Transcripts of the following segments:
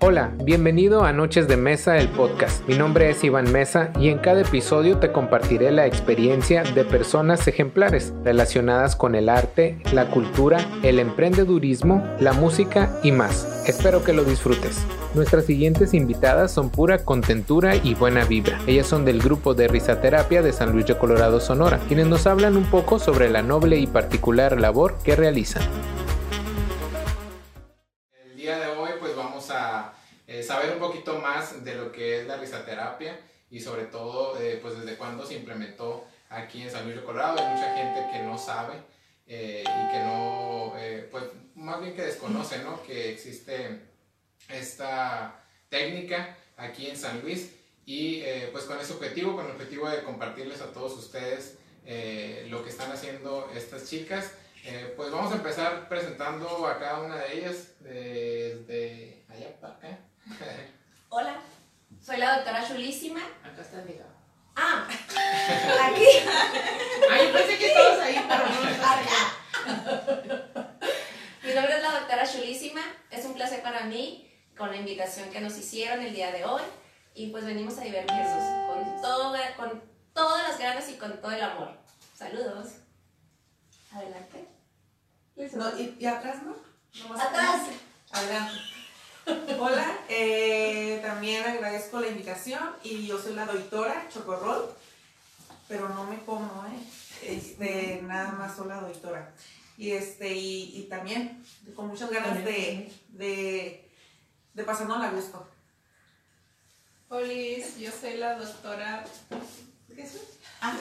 Hola, bienvenido a Noches de Mesa, el podcast. Mi nombre es Iván Mesa y en cada episodio te compartiré la experiencia de personas ejemplares relacionadas con el arte, la cultura, el emprendedurismo, la música y más. Espero que lo disfrutes. Nuestras siguientes invitadas son pura contentura y buena vibra. Ellas son del grupo de risaterapia de San Luis de Colorado, Sonora, quienes nos hablan un poco sobre la noble y particular labor que realizan. Eh, saber un poquito más de lo que es la risaterapia y sobre todo eh, pues desde cuándo se implementó aquí en San Luis de Colorado. Hay mucha gente que no sabe eh, y que no, pues más bien que desconoce, ¿no? Que existe esta técnica aquí en San Luis y pues con ese objetivo, con el objetivo de compartirles a todos ustedes lo que están haciendo estas chicas. Pues vamos a empezar presentando a cada una de ellas desde allá para acá. Hola, soy la doctora Chulísima. Acá está el Ah, aquí. Ay, yo pensé que estabas ahí, pero no. Acá. Mi nombre es la doctora Chulísima. Es un placer para mí con la invitación que nos hicieron el día de hoy y pues venimos a divertirnos con, todo, con todas las ganas y con todo el amor. Saludos. Adelante. y, atrás no? atrás. Adelante. Hola, eh, también agradezco la invitación y yo soy la doctora Chocorrol, pero no me como, ¿eh? Este, nada más soy la doctora. Y, este, y, también con muchas ganas de, de de pasarnos a gusto. Hola, yo soy la doctora. ¿Qué es? Ah,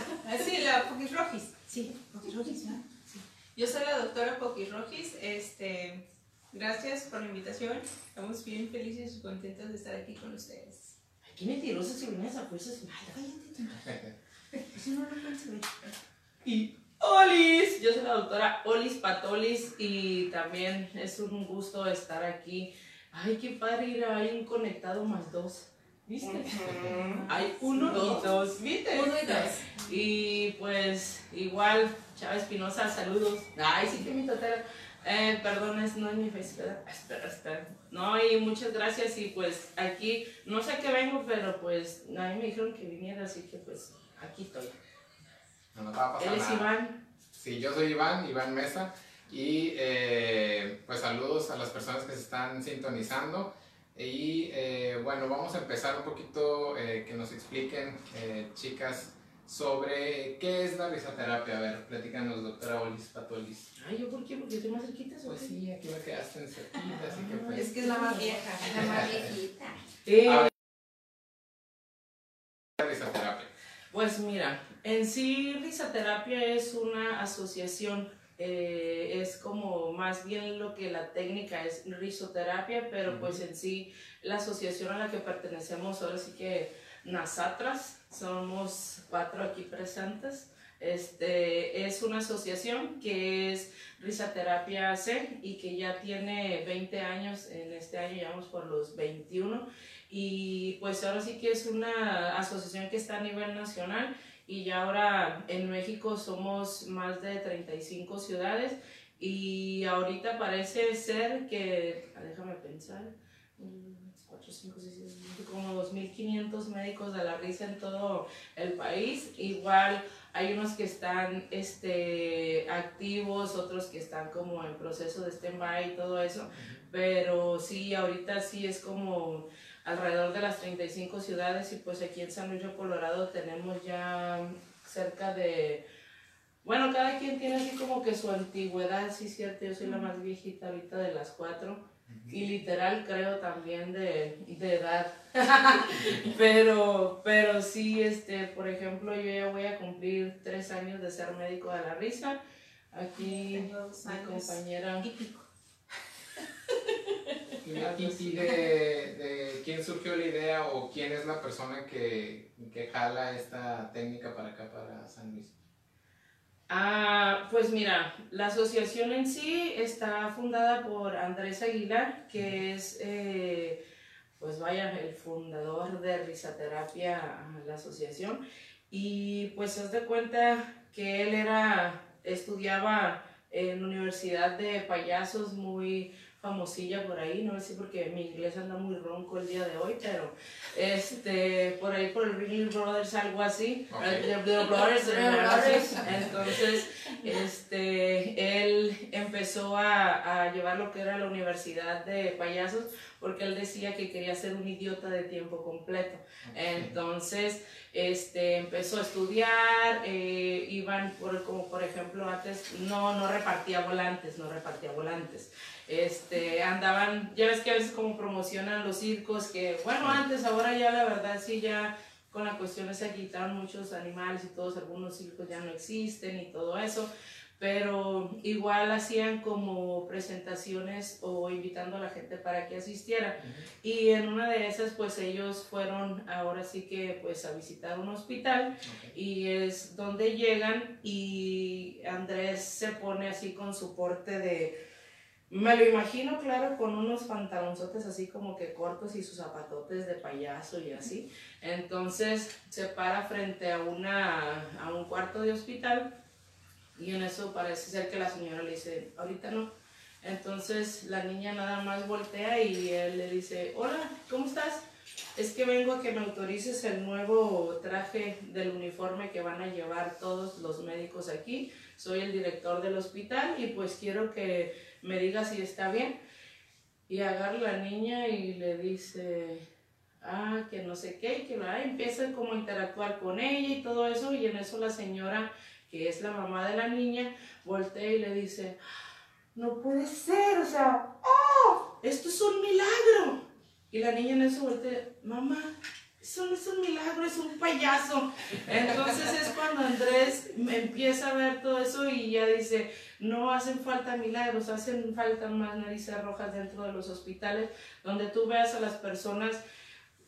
sí, la Poquirrojis. Sí, Poquirrojis, ¿no? Sí. Yo soy la doctora Poquirrojis. Este, gracias por la invitación. Estamos bien felices y contentos de estar aquí con ustedes. Qué mentirosa si vienes a fuerzas. Cállate. Eso no lo puedes ver. Y Olis, yo soy la doctora Olis Patolis y también es un gusto estar aquí Ay, qué padre ir hay un conectado más dos. ¿Viste? Hay uno y dos, ¿viste? Uno y dos. Y pues igual, Chávez Espinosa, saludos. Ay, sí que mi totera. Eh, perdón, es, no es mi face, ¿verdad? Espera, espera. No, y muchas gracias. Y pues aquí, no sé qué vengo, pero pues a mí me dijeron que viniera, así que pues aquí estoy. No nos va a pasar Él es Iván. Sí, yo soy Iván, Iván Mesa. Y eh, pues saludos a las personas que se están sintonizando. Y eh, bueno, vamos a empezar un poquito eh, que nos expliquen, chicas, sobre qué es la risoterapia. A ver, platícanos, doctora Olis Patolis. Ay, ¿yo por qué? Porque estoy más cerquita. Pues sí, aquí me quedaste en cerquita, así que pues... Es que es la más vieja. La más viejita. Eh, risoterapia. Pues mira, en sí risoterapia es una asociación eh, es como más bien lo que la técnica es risoterapia, pero pues en sí la asociación a la que pertenecemos ahora sí que nosotras somos cuatro aquí presentes. Este, es una asociación que es Risaterapia C y que ya tiene 20 años, en este año llevamos por los 21 y pues ahora sí que es una asociación que está a nivel nacional y ya ahora en México somos más de 35 ciudades. Y ahorita parece ser que, ah, déjame pensar, 4, 5, 6, como 2.500 médicos de la risa en todo el país. Igual hay unos que están este, activos, otros que están como en proceso de stand-by y todo eso, pero sí, ahorita sí es como alrededor de las 35 ciudades y pues aquí en San Luis de Colorado tenemos ya cerca de, bueno, cada quien tiene así como que su antigüedad, sí cierto, yo soy la más viejita ahorita de las cuatro y literal creo también de, de edad, pero, pero sí, este, por ejemplo, yo ya voy a cumplir tres años de ser médico de la risa, aquí mi compañera... ¿Y, de, quién surgió la idea o quién es la persona que, que jala esta técnica para acá, para San Luis? Ah, pues mira, la asociación en sí está fundada por Andrés Aguilar, que es, eh, pues vaya, el fundador de Risaterapia, la asociación. Y pues haz de cuenta que él era, estudiaba en la Universidad de Payasos muy famosilla por ahí, no sé si porque mi inglés anda muy ronco el día de hoy, pero este, por ahí por el Ringling Brothers, algo así, Ok. The- The Brothers, entonces este, él empezó a, a llevar lo que era la universidad de payasos, porque él decía que quería ser un idiota de tiempo completo. Entonces, este, empezó a estudiar, eh, iban por, como por ejemplo antes, no, no repartía volantes, no repartía volantes. Este, andaban, ya ves que a veces como promocionan los circos, que bueno, antes, ahora ya la verdad sí ya con la cuestión se quitaron muchos animales y todos, algunos circos ya no existen y todo eso, pero igual hacían como presentaciones o invitando a la gente para que asistiera. Y en una de esas, pues ellos fueron ahora sí que pues a visitar un hospital y es donde llegan y Andrés se pone así con su porte de... Me lo imagino, claro, con unos pantalonzotes así como que cortos y sus zapatotes de payaso y así. Entonces se para frente a, una, a un cuarto de hospital y en eso parece ser que la señora le dice, ahorita no. Entonces la niña nada más voltea y él le dice, hola, ¿cómo estás? Es que vengo a que me autorices el nuevo traje del uniforme que van a llevar todos los médicos aquí. Soy el director del hospital y pues quiero que me digas si está bien. Y agarra la niña y le dice, ah, que no sé qué, que empieza como a interactuar con ella y todo eso. Y en eso la señora, que es la mamá de la niña, voltea y le dice, no puede ser, o sea, ¡oh! Esto es un milagro. Y la niña en eso voltea, mamá, eso no es un milagro, es un payaso. Entonces es cuando Andrés empieza a ver todo eso y ya dice, no hacen falta milagros, hacen falta más narices rojas dentro de los hospitales, donde tú veas a las personas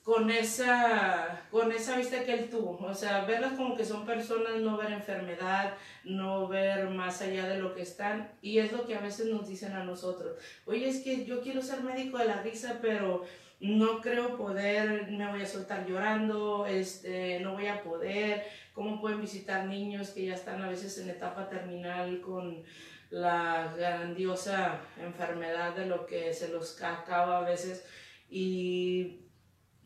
con esa, con esa vista que él tuvo, o sea, verlas como que son personas, no ver enfermedad, no ver más allá de lo que están, y es lo que a veces nos dicen a nosotros, oye, es que yo quiero ser médico de la risa, pero no creo poder, me voy a soltar llorando, este, no voy a poder, cómo pueden visitar niños que ya están a veces en etapa terminal con la grandiosa enfermedad de lo que se los acaba a veces y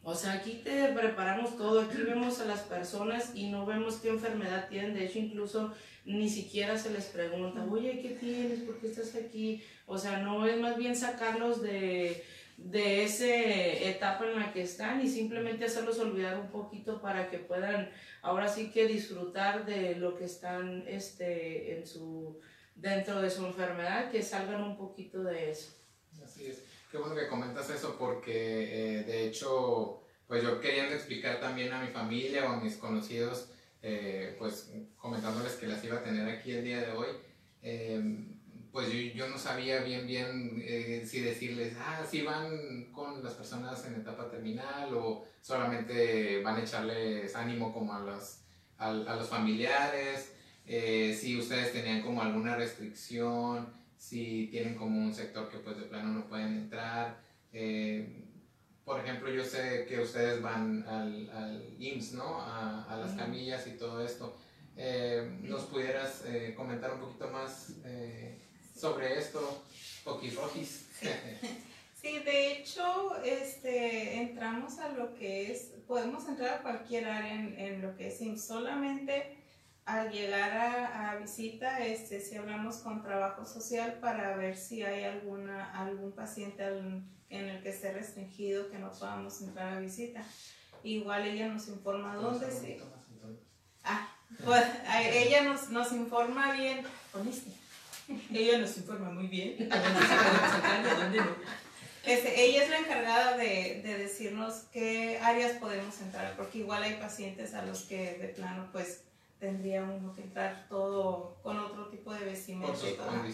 o sea, aquí te preparamos todo, aquí vemos a las personas y no vemos qué enfermedad tienen, de hecho incluso ni siquiera se les pregunta, oye, ¿qué tienes? ¿Por qué estás aquí? O sea, no es más bien sacarlos de, de esa etapa en la que están y simplemente hacerlos olvidar un poquito para que puedan ahora sí que disfrutar de lo que están este, en su, dentro de su enfermedad, que salgan un poquito de eso. Así es. Qué bueno que comentas eso porque eh, de hecho, pues yo queriendo explicar también a mi familia o a mis conocidos, eh, pues comentándoles que las iba a tener aquí el día de hoy, eh, pues yo, no sabía bien bien eh, si decirles, ah, si van con las personas en etapa terminal o solamente van a echarles ánimo como a los, a, a los familiares, si ustedes tenían como alguna restricción si tienen como un sector que pues de plano no pueden entrar. Eh, por ejemplo, yo sé que ustedes van al, al IMSS, ¿no? A, a las camillas y todo esto. Eh, ¿Nos pudieras eh, comentar un poquito más sobre esto, Poquirrojis? Sí, de hecho, este, entramos a lo que es, podemos entrar a cualquier área en, en lo que es IMSS, solamente al llegar a, a, visita, este, si hablamos con trabajo social para ver si hay alguna, algún paciente en el que esté restringido que no podamos entrar a visita. Igual ella nos informa dónde sí. Ah, pues ella nos, nos informa bien. ¿Oíste? Ella nos informa muy bien. Este, ella es la encargada de, de, decirnos qué áreas podemos entrar, porque igual hay pacientes a los que de plano pues tendría uno que entrar todo con otro tipo de vestimenta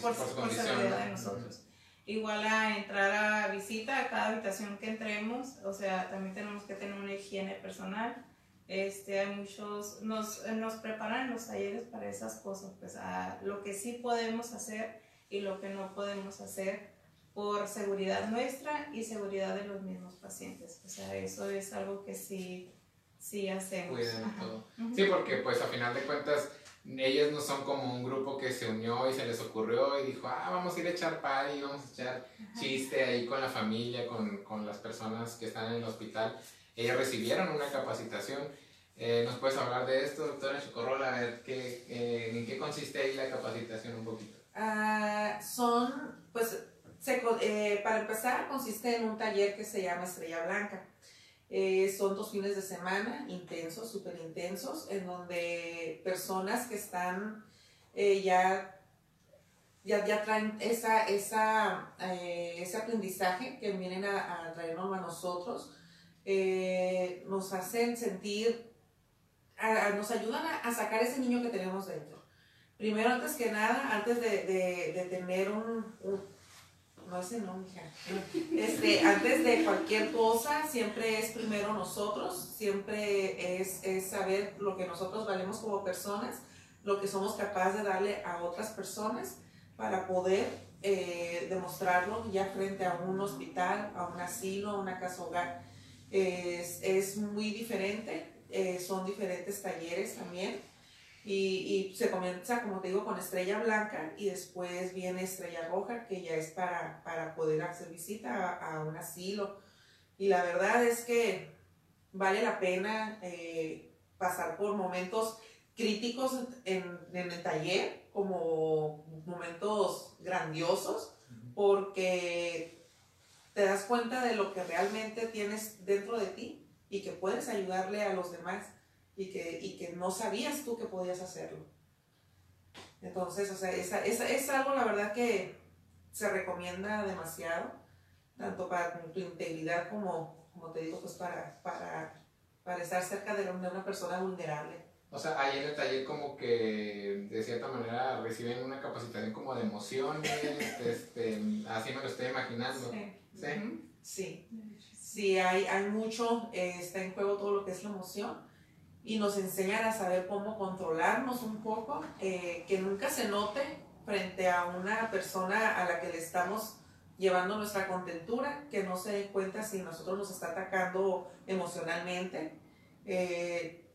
por, por, por seguridad de nosotros. Igual a entrar a visita a cada habitación que entremos, o sea, también tenemos que tener una higiene personal. Este, hay muchos, nos, nos preparan los talleres para esas cosas, pues a lo que sí podemos hacer y lo que no podemos hacer por seguridad nuestra y seguridad de los mismos pacientes. O sea, eso es algo que sí sí hacemos. Cuiden todo. Uh -huh. Sí, porque pues a final de cuentas ellos no son como un grupo que se unió y se les ocurrió y dijo, ah, vamos a ir a echar party, vamos a echar chiste ahí con la familia, con, con las personas que están en el hospital. Ellos recibieron una capacitación. Eh, ¿Nos puedes hablar de esto, doctora Chocorrola? A ver, ¿qué, eh, ¿en qué consiste ahí la capacitación un poquito? Ah, son, pues, se, eh, para empezar, consiste en un taller que se llama Estrella Blanca. Eh, son dos fines de semana intensos, súper intensos, en donde personas que están eh, ya, ya, traen esa, eh, ese aprendizaje que vienen a, a traernos a nosotros, nos hacen sentir, nos ayudan a, sacar ese niño que tenemos dentro. Primero, antes que nada, antes de, tener un no, ese no, mija. Este, antes de cualquier cosa, siempre es primero nosotros, siempre es, es, saber lo que nosotros valemos como personas, lo que somos capaces de darle a otras personas para poder eh, demostrarlo ya frente a un hospital, a un asilo, a una casa hogar. Es, es muy diferente, eh, son diferentes talleres también. Y, y, se comienza, como te digo, con estrella blanca y después viene estrella roja, que ya es para, para poder hacer visita a, a, un asilo. Y la verdad es que vale la pena eh, pasar por momentos críticos en, en, el taller, como momentos grandiosos, porque te das cuenta de lo que realmente tienes dentro de ti y que puedes ayudarle a los demás y que, y que no sabías tú que podías hacerlo. Entonces, o sea, esa, esa, es algo, la verdad, que se recomienda demasiado, tanto para tu integridad como, como te digo, pues para, para, para estar cerca de una persona vulnerable. O sea, ahí en el taller como que de cierta manera reciben una capacitación como de emociones, este, así me lo estoy imaginando. Sí. ¿Sí? Sí, sí hay, hay mucho, eh, está en juego todo lo que es la emoción y nos enseñan a saber cómo controlarnos un poco, eh, que nunca se note frente a una persona a la que le estamos llevando nuestra contentura, que no se dé cuenta si nosotros nos está atacando emocionalmente. Eh,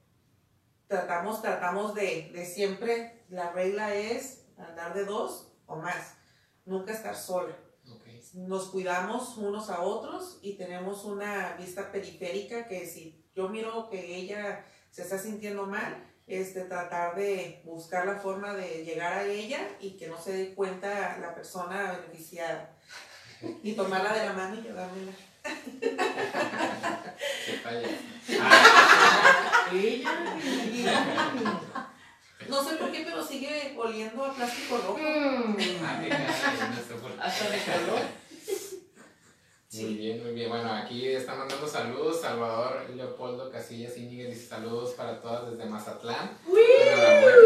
tratamos tratamos de, de, siempre, la regla es andar de dos o más, nunca estar sola. Okay. Nos cuidamos unos a otros y tenemos una vista periférica que si yo miro que ella se está sintiendo mal, este, tratar de buscar la forma de llegar a ella y que no se dé cuenta la persona beneficiada. Y tomarla de la mano y llevármela. No sé por qué, pero sigue oliendo a plástico rojo. Mm. Hasta de Muy bien, muy bien. Bueno, aquí están mandando saludos. Salvador Leopoldo Casillas Íñiguez dice saludos para todas desde Mazatlán. Enhorabuena.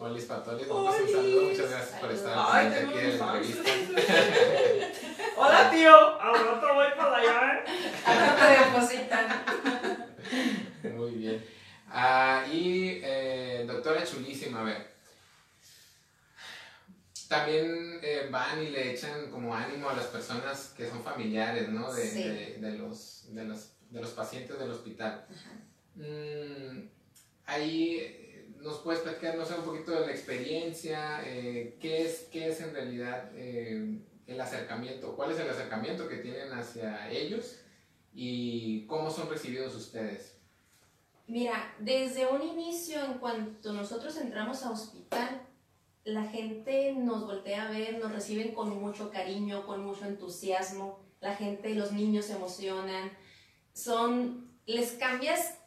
Olis Patolis, un saludo. Muchas gracias por estar Ay, aquí en la entrevista. Hola, tío. Ahora te voy para allá. Ahora te depositan. Muy bien. Ah, y eh, doctora Chulísima, a ver también eh, van y le echan como ánimo a las personas que son familiares, ¿no? De, Sí. de, de los, de, los, de los pacientes del hospital. Mm, ahí eh, nos puedes platicar, no sé, un poquito de la experiencia, eh, ¿qué, es, qué es en realidad eh, el acercamiento, cuál es el acercamiento que tienen hacia ellos y cómo son recibidos ustedes. Mira, desde un inicio, en cuanto nosotros entramos a hospital, la gente nos voltea a ver, nos reciben con mucho cariño, con mucho entusiasmo. La gente, los niños se emocionan. Son, les cambias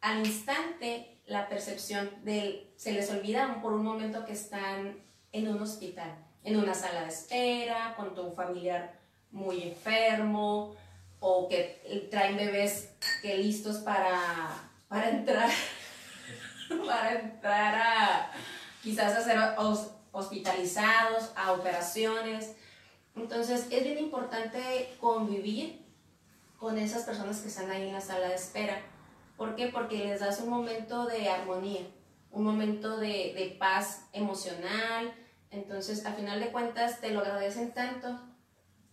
al instante la percepción del, se les olvida por un momento que están en un hospital, en una sala de espera, con tu familiar muy enfermo, o que traen bebés que listos para, para entrar, para entrar a quizás a ser hospitalizados, a operaciones. Entonces es bien importante convivir con esas personas que están ahí en la sala de espera. ¿Por qué? Porque les das un momento de armonía, un momento de, de paz emocional. Entonces, a final de cuentas, te lo agradecen tanto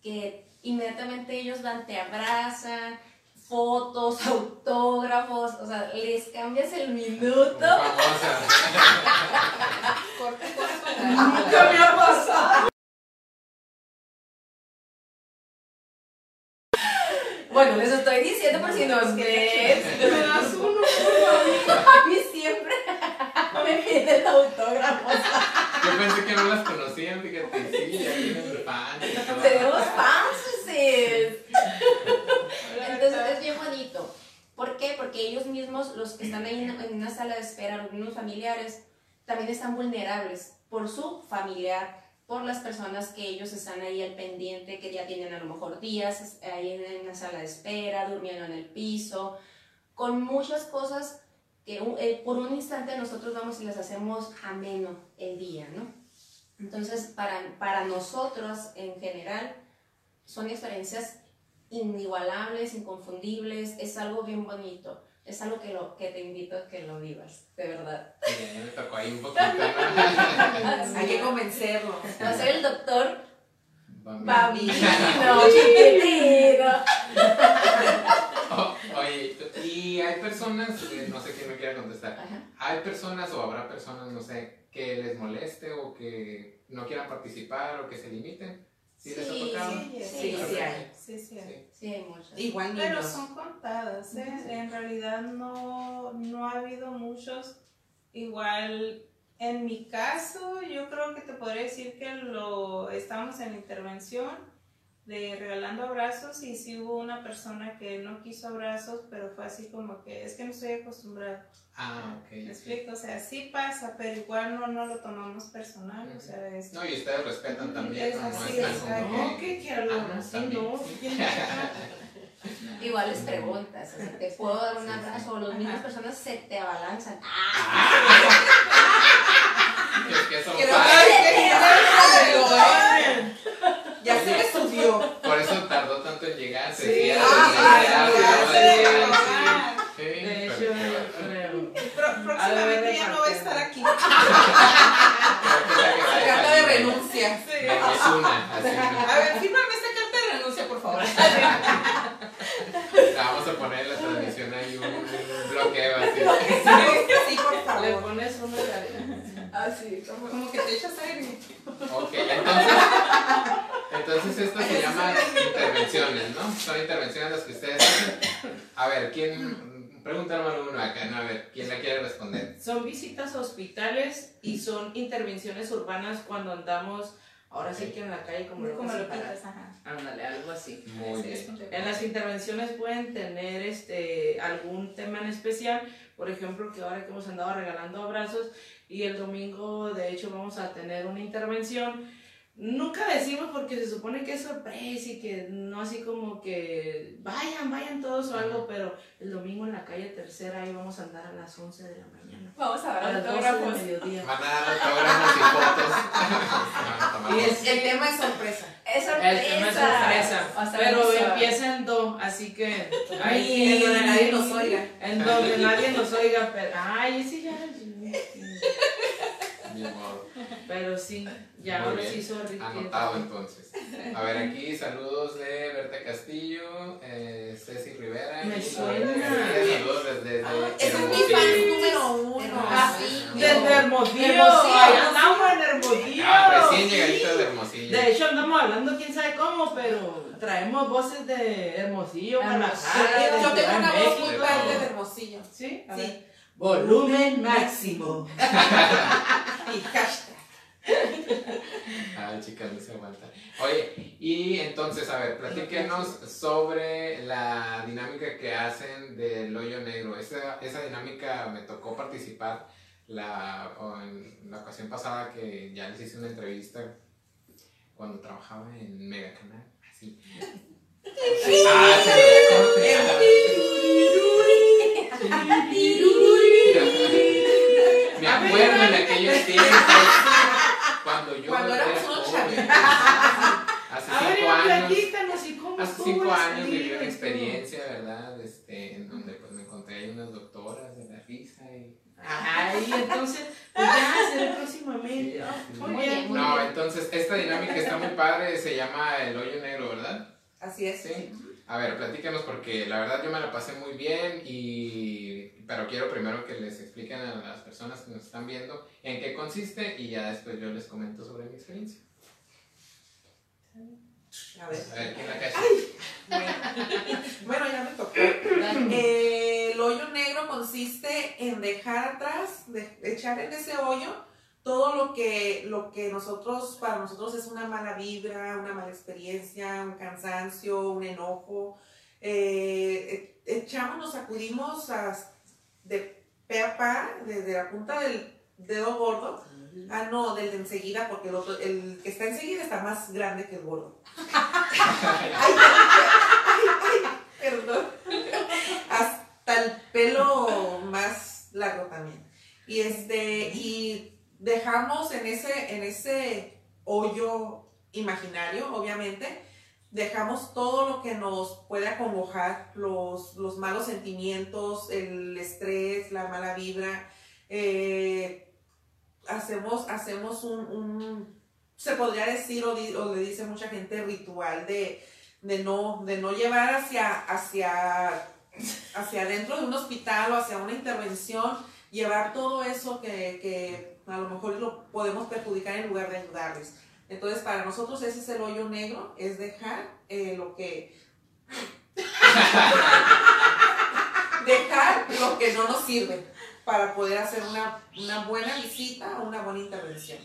que inmediatamente ellos van, te abrazan, fotos, autógrafos, o sea, les cambias el minuto. Nunca me ha pasado. Bueno, les estoy diciendo por si nos ven. Me das uno. A mí siempre me piden autógrafos. Yo pensé que no las conocían, fíjate, sí, ya tienen fans. Tenemos fans. Entonces es bien bonito. ¿Por qué? Porque ellos mismos, los que están ahí en, una sala de espera, los mismos familiares, también están vulnerables por su familiar, por las personas que ellos están ahí al pendiente, que ya tienen a lo mejor días ahí en, una sala de espera, durmiendo en el piso, con muchas cosas que eh, por un instante nosotros vamos y les hacemos ameno el día, ¿no? Entonces, para, para nosotros en general, son experiencias inigualables, inconfundibles, es algo bien bonito, es algo que, lo, que te invito a que lo vivas, de verdad. Ya me tocó ahí un poquito, ¿no? Hay que convencerlo. Va a ser el doctor chiquitito. Oh, oye, y hay personas, eh, no sé quién me quiera contestar, Ajá. hay personas o habrá personas, no sé, que les moleste o que no quieran participar o que se limiten. ¿Sí, les ha Sí, tocado? Sí, Sí, Sí, sí hay. Sí, sí. hay. Sí. Hay muchas. Igual Pero son contadas, ¿eh? En realidad no, no ha habido muchos. Igual, en mi caso, yo creo que te podría decir que lo estamos en intervención de regalando abrazos y sí hubo una persona que no quiso abrazos, pero fue así como que es que no estoy acostumbrada. Ah, ok. ¿Me explico? O sea, sí pasa, pero igual no, no lo tomamos personal. O sea, es... No, y ustedes respetan también, Es ¿no? No así, es como No, que... quiero. Ah, no, Sí. Igual les preguntas, o sea, ¿te puedo dar un Sí, sí. abrazo? O las mismas personas se te abalanzan. Que ¿eh? Ya se le. Por eso tardó tanto en llegar. Sí. Ah, Ah, sí. Próximamente ya no voy a estar aquí. va Carta de renuncia. Sí. Me- me suena, así. A ver, fírmame esta carta de renuncia, por favor. Vamos a poner en la transmisión ahí un, un bloqueo así. Sí, por Le favor. pones uno de arena. Así, como. Como que te echas aire. Ok, entonces, entonces esto se llama intervenciones, ¿no? Son intervenciones las que ustedes hacen. A ver, ¿quién? Pregunta número uno acá, ¿no? A ver, ¿quién la quiere responder? Son visitas a hospitales y son intervenciones urbanas cuando andamos, ahora sí que en la calle como lo Como lo quitas, ajá. Ándale, algo así. Muy Sí, bien. En las intervenciones pueden tener este algún tema en especial, por ejemplo, que ahora que hemos andado regalando abrazos y el domingo de hecho vamos a tener una intervención. Nunca decimos porque se supone que es sorpresa y que no así como que vayan, vayan todos o algo, pero el domingo en la calle tercera ahí vamos a andar a las 11 de la mañana. Vamos a dar las 12 de autógrafos. Van a dar autógrafos y fotos. Y fotos. el, tema es sorpresa. Es sorpresa. El tema es sorpresa, pero empieza en do, así que Ahí, en donde nadie nos oiga. En donde nadie nos oiga, pero. Ay, ese ya. Ni modo. Pero sí, ya Muy ahora bien. sí, sorry. que- Anotado entonces. A ver, aquí saludos de Berta Castillo, eh, Ceci Rivera. Me suena. Saludos desde. Ah, Ese es mi fan número uno. Hermosillo. Desde Hermosillo. Andamos en Hermosillo. Ah, recién llegadito de Hermosillo. De hecho, andamos hablando quién sabe cómo, pero traemos voces de Hermosillo. Guadalajara, de Yo tengo una voz muy padre de Hermosillo. ¿Sí? A ver. Sí. Volumen máximo. Y hashtag. Ay, chicas, no se aguanta. Oye, y entonces, a ver, platíquenos sobre la dinámica que hacen del hoyo negro. Esa, esa dinámica me tocó participar la, en la ocasión pasada que ya les hice una entrevista cuando trabajaba en Mega Canal. Así. Ah, se me Me acuerdo en aquellos tiempos éramos unos chavitos. Hace A ver, cinco años. platícanos y cómo Hace cinco años viví una experiencia, ¿verdad? Este, en donde pues me encontré ahí unas doctoras de la risa y... Ay, entonces, pues ya será próximamente. Sí. Muy Muy bien. bien, No, entonces esta dinámica está muy padre, se llama el hoyo negro, ¿verdad? Así es. Sí. A ver, platícanos porque la verdad yo me la pasé muy bien y pero quiero primero que les expliquen a las personas que nos están viendo en qué consiste y ya después yo les comento sobre mi experiencia. A ver. A ver, ¿quién la cacha? Bueno, bueno, ya me tocó. Eh, el hoyo negro consiste en dejar atrás, de, echar en ese hoyo todo lo que, lo que nosotros, para nosotros es una mala vibra, una mala experiencia, un cansancio, un enojo. Eh, echamos, nos sacudimos a- de pe a pa, desde la punta del dedo gordo. Ah, no, del de enseguida, porque el, otro, el que está enseguida está más grande que el gordo ay, ay, perdón. Hasta el pelo más largo también. Y este, y dejamos en ese, en ese hoyo imaginario, obviamente, dejamos todo lo nos puede acongojar, los, los malos sentimientos, el estrés, la mala vibra. eh, hacemos, hacemos un, un- se podría decir, o, o le dice mucha gente, ritual de, de, no, de no llevar hacia, hacia, hacia adentro de un hospital o hacia una intervención, llevar todo eso que, que a lo mejor lo podemos perjudicar en lugar de ayudarles. Entonces, para nosotros ese es el hoyo negro, es dejar eh, lo que... dejar lo que no nos sirve para poder hacer una, una buena visita o una buena intervención.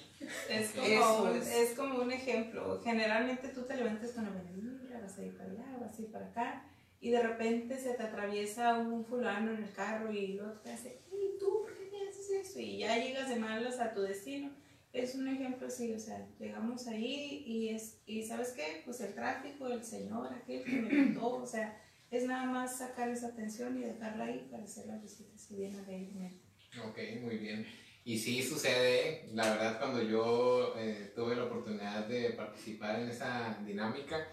Es como, es. es como un ejemplo. Generalmente tú te levantas con una buena vibra, vas a ir para allá, vas a ir para acá, y de repente se te atraviesa un fulano en el carro y luego te hace, ¿y tú por qué haces eso? Y ya llegas de malas a tu destino. Es un ejemplo así, o sea, llegamos ahí y, es, y ¿sabes qué? Pues el tráfico, el señor, aquel que me mató, o sea, es nada más sacar esa atención y dejarla ahí para hacer la visita si bien alegremente. Ok, muy bien. Y sí sucede, la verdad cuando yo eh, tuve la oportunidad de participar en esa dinámica,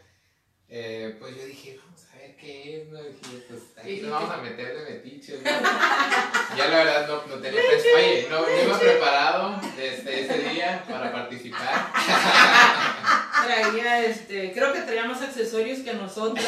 eh, pues yo dije, vamos a ver qué es, ¿no? Dije, pues aquí nos vamos a meter de metiches, ¿no? Ya la verdad no, no tenía pensado, oye, no, no iba preparado desde ese día para participar. Traía, este, creo que traía más accesorios que nosotros.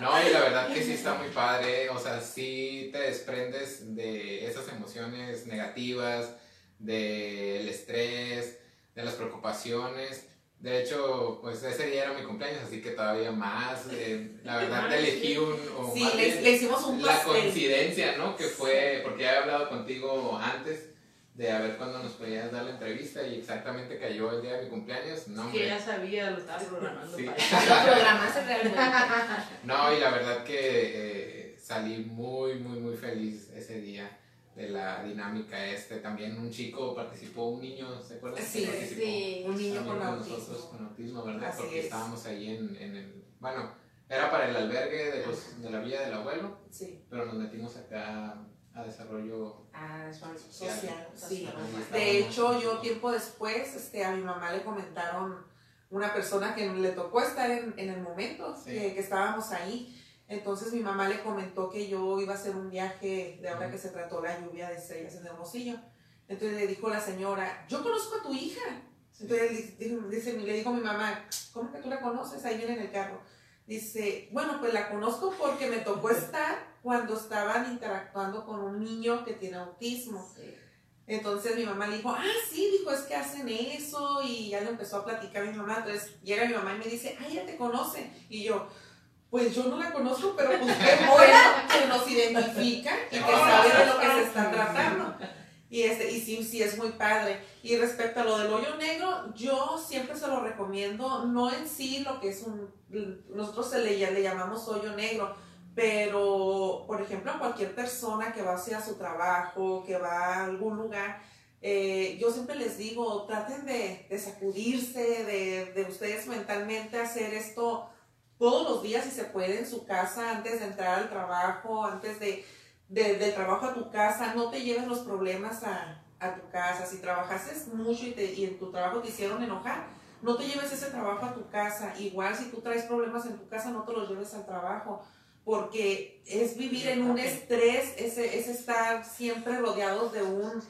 No, y la verdad que sí está muy padre, o sea, sí te desprendes de esas emociones negativas, del estrés, de las preocupaciones. De hecho, pues ese día era mi cumpleaños, así que todavía más. eh, la verdad, te elegí un. o Sí, más le, bien, le hicimos un la pastel. coincidencia, ¿no? Que fue, porque ya he hablado contigo antes de a ver cuándo nos podías dar la entrevista y exactamente cayó el día de mi cumpleaños. No, que ya sabía, lo estaba programando Sí. para Lo programaste realmente. No, y la verdad que eh, salí muy, muy, muy feliz ese día de la dinámica este. También un chico participó, un niño, ¿se acuerdan? Sí, Que participó Sí. Un niño con nosotros autismo. con autismo, ¿verdad? Así Porque es. estábamos ahí en, en el... Bueno, era para el albergue de, los, de la Villa del Abuelo, Sí, pero nos metimos acá a desarrollo Ah, son social, sí. De hecho, yo tiempo después, este, a mi mamá le comentaron una persona que le tocó estar en, en el momento Sí. que, que estábamos ahí. Entonces mi mamá le comentó que yo iba a hacer un viaje de ahora que se trató la lluvia de estrellas en Hermosillo. Entonces le dijo la señora, yo conozco a tu hija. Entonces dice, le dijo mi mamá, ¿cómo que tú la conoces? Ahí viene en el carro. Dice, bueno, pues la conozco porque me tocó estar cuando estaban interactuando con un niño que tiene autismo. Entonces mi mamá le dijo, ah, sí, dijo, es que hacen eso y ya le empezó a platicar a mi mamá. Entonces llega mi mamá y me dice, ah, ya te conoce. Y yo, pues yo no la conozco, pero pues qué bueno que nos identifica y que sabe de lo que se está tratando. Y, este, y sí, sí, es muy padre. Y respecto a lo del hoyo negro, yo siempre se lo recomiendo, no en sí lo que es un, nosotros se le, le llamamos hoyo negro, pero por ejemplo a cualquier persona que va hacia su trabajo, que va a algún lugar, eh, yo siempre les digo, traten de, de sacudirse, de, de ustedes mentalmente hacer esto todos los días si se puede en su casa, antes de entrar al trabajo, antes de, de- del trabajo a tu casa, no te lleves los problemas a, a tu casa. Si trabajaste mucho y, te- y en tu trabajo te hicieron enojar, no te lleves ese trabajo a tu casa. Igual si tú traes problemas en tu casa, no te los lleves al trabajo, porque es vivir en un estrés, ese, es estar siempre rodeados de un,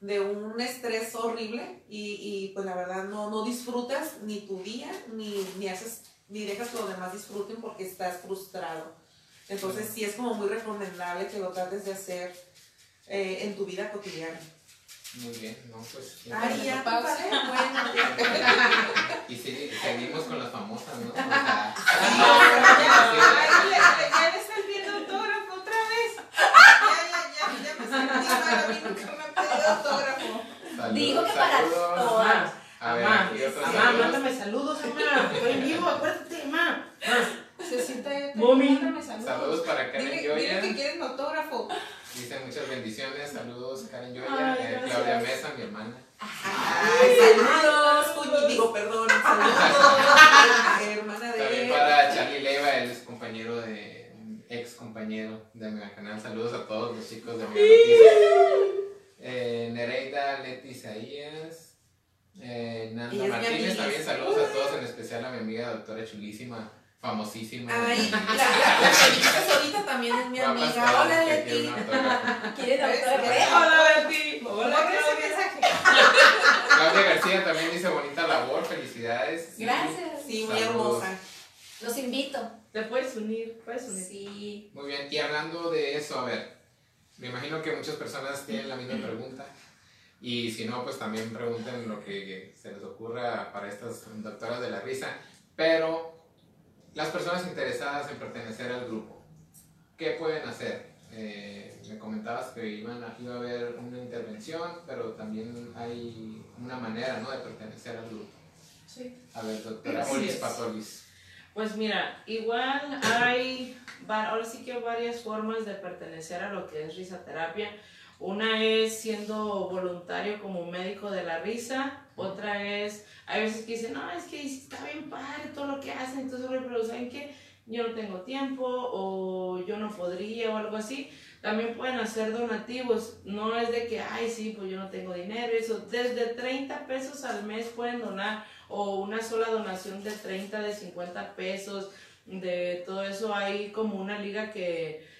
de un estrés horrible y, y, pues la verdad no, no disfrutas ni tu día, ni, ni haces ni dejas que los demás disfruten porque estás frustrado. Entonces sí es como muy recomendable que lo trates de hacer eh, en tu vida cotidiana. Muy bien, no, pues. Ay, ya, pausa. bueno. Y sí, seguimos con las famosas, ¿no? O sea, le- le- ya le están pidiendo autógrafo otra vez. Ya, ya, ya, ya me sentí mal. A mí nunca me han pedido autógrafo. Dijo que para todas. A ver, Mamá, saludos. mándame saludos, mamá. Estoy en vivo, acuérdate, mamá. Se siente. Mami. Mándame Saludos para Karen Dile, dile Joya. que quieres mi autógrafo. Dice muchas bendiciones. Saludos, Karen Joya. Ay, eh. Claudia Mesa, mi hermana. Ay, saludos, Cuñi, digo, perdón, saludos, hermana También de... para Charlie Leiva, él es compañero de. ex compañero de Mega Canal. Saludos a todos los chicos de Mega Noticias. Eh, Nereida Leti Isaías. Eh, Nanda Ella es mi Martínez, amiga. también saludos a mi amiga doctora chulísima, famosísima. Ay, la, la, la ahorita también es mi amiga. Hola, Leti. ¿Quieres autógrafo? Hola, Betty. Hola, Claudia. García también dice bonita labor, felicidades. Gracias. Sí, muy hermosa. Los invito. Te puedes unir, puedes unir. Sí. Muy bien, y hablando de eso, a ver, me imagino que muchas personas tienen la misma pregunta. Y si no, pues también pregunten lo que se les ocurra para estas doctoras de la risa. Pero las personas interesadas en pertenecer al grupo, ¿qué pueden hacer? Eh, me comentabas que iban a, iba a haber una intervención, pero también hay una manera ¿no? de pertenecer al grupo. Sí. A ver, doctora Olis. Patolis. Pues mira, igual hay, ahora sí que varias formas de pertenecer a lo que es risaterapia. Una es siendo voluntario como médico de la risa, otra es, hay veces que dicen, no, es que está bien padre todo lo que hacen, entonces, pero ¿saben qué? Yo no tengo tiempo o yo no podría o algo así. También pueden hacer donativos, no es de que, ay, sí, pues yo no tengo dinero, eso. Desde 30 pesos al mes pueden donar o una sola donación de 30, de 50 pesos, de todo eso. Hay como una liga que,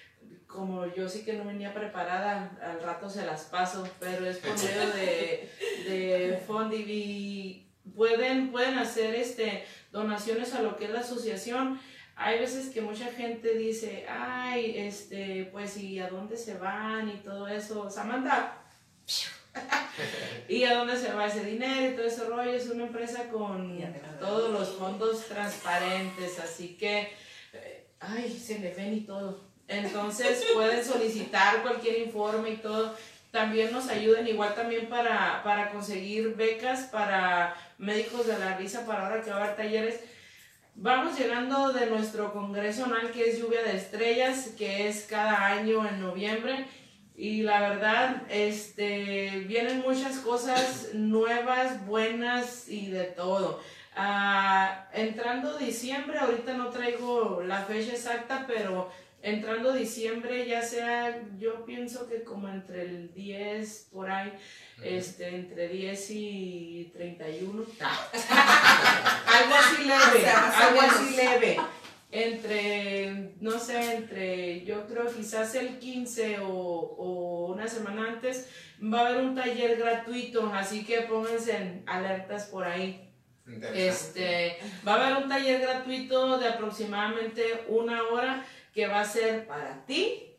como yo sí que no venía preparada, al rato se las paso, pero es por medio de, de Fondivi. Pueden, pueden hacer este, donaciones a lo que es la asociación. Hay veces que mucha gente dice, ay, este, pues, ¿y a dónde se van? Y todo eso. Samantha, ¿y a dónde se va ese dinero y todo ese rollo? Es una empresa con todos los fondos transparentes, así que, eh, ay, se le ven y todo. Entonces pueden solicitar cualquier informe y todo. También nos ayudan igual también para, para conseguir becas para médicos de la risa para ahora que va a haber talleres. Vamos llegando de nuestro congreso anual que es Lluvia de Estrellas, que es cada año en noviembre. Y la verdad, este, vienen muchas cosas nuevas, buenas y de todo. Ah, entrando diciembre, ahorita no traigo la fecha exacta, pero entrando diciembre, ya sea, yo pienso que como entre el 10 por ahí, este, entre 10 y 31. algo así leve, O sea, algo así leve. Entre, no sé, entre, yo creo quizás el 15 o, o una semana antes, va a haber un taller gratuito, así que pónganse en alertas por ahí. Este, va a haber un taller gratuito de aproximadamente una hora que va a ser para ti,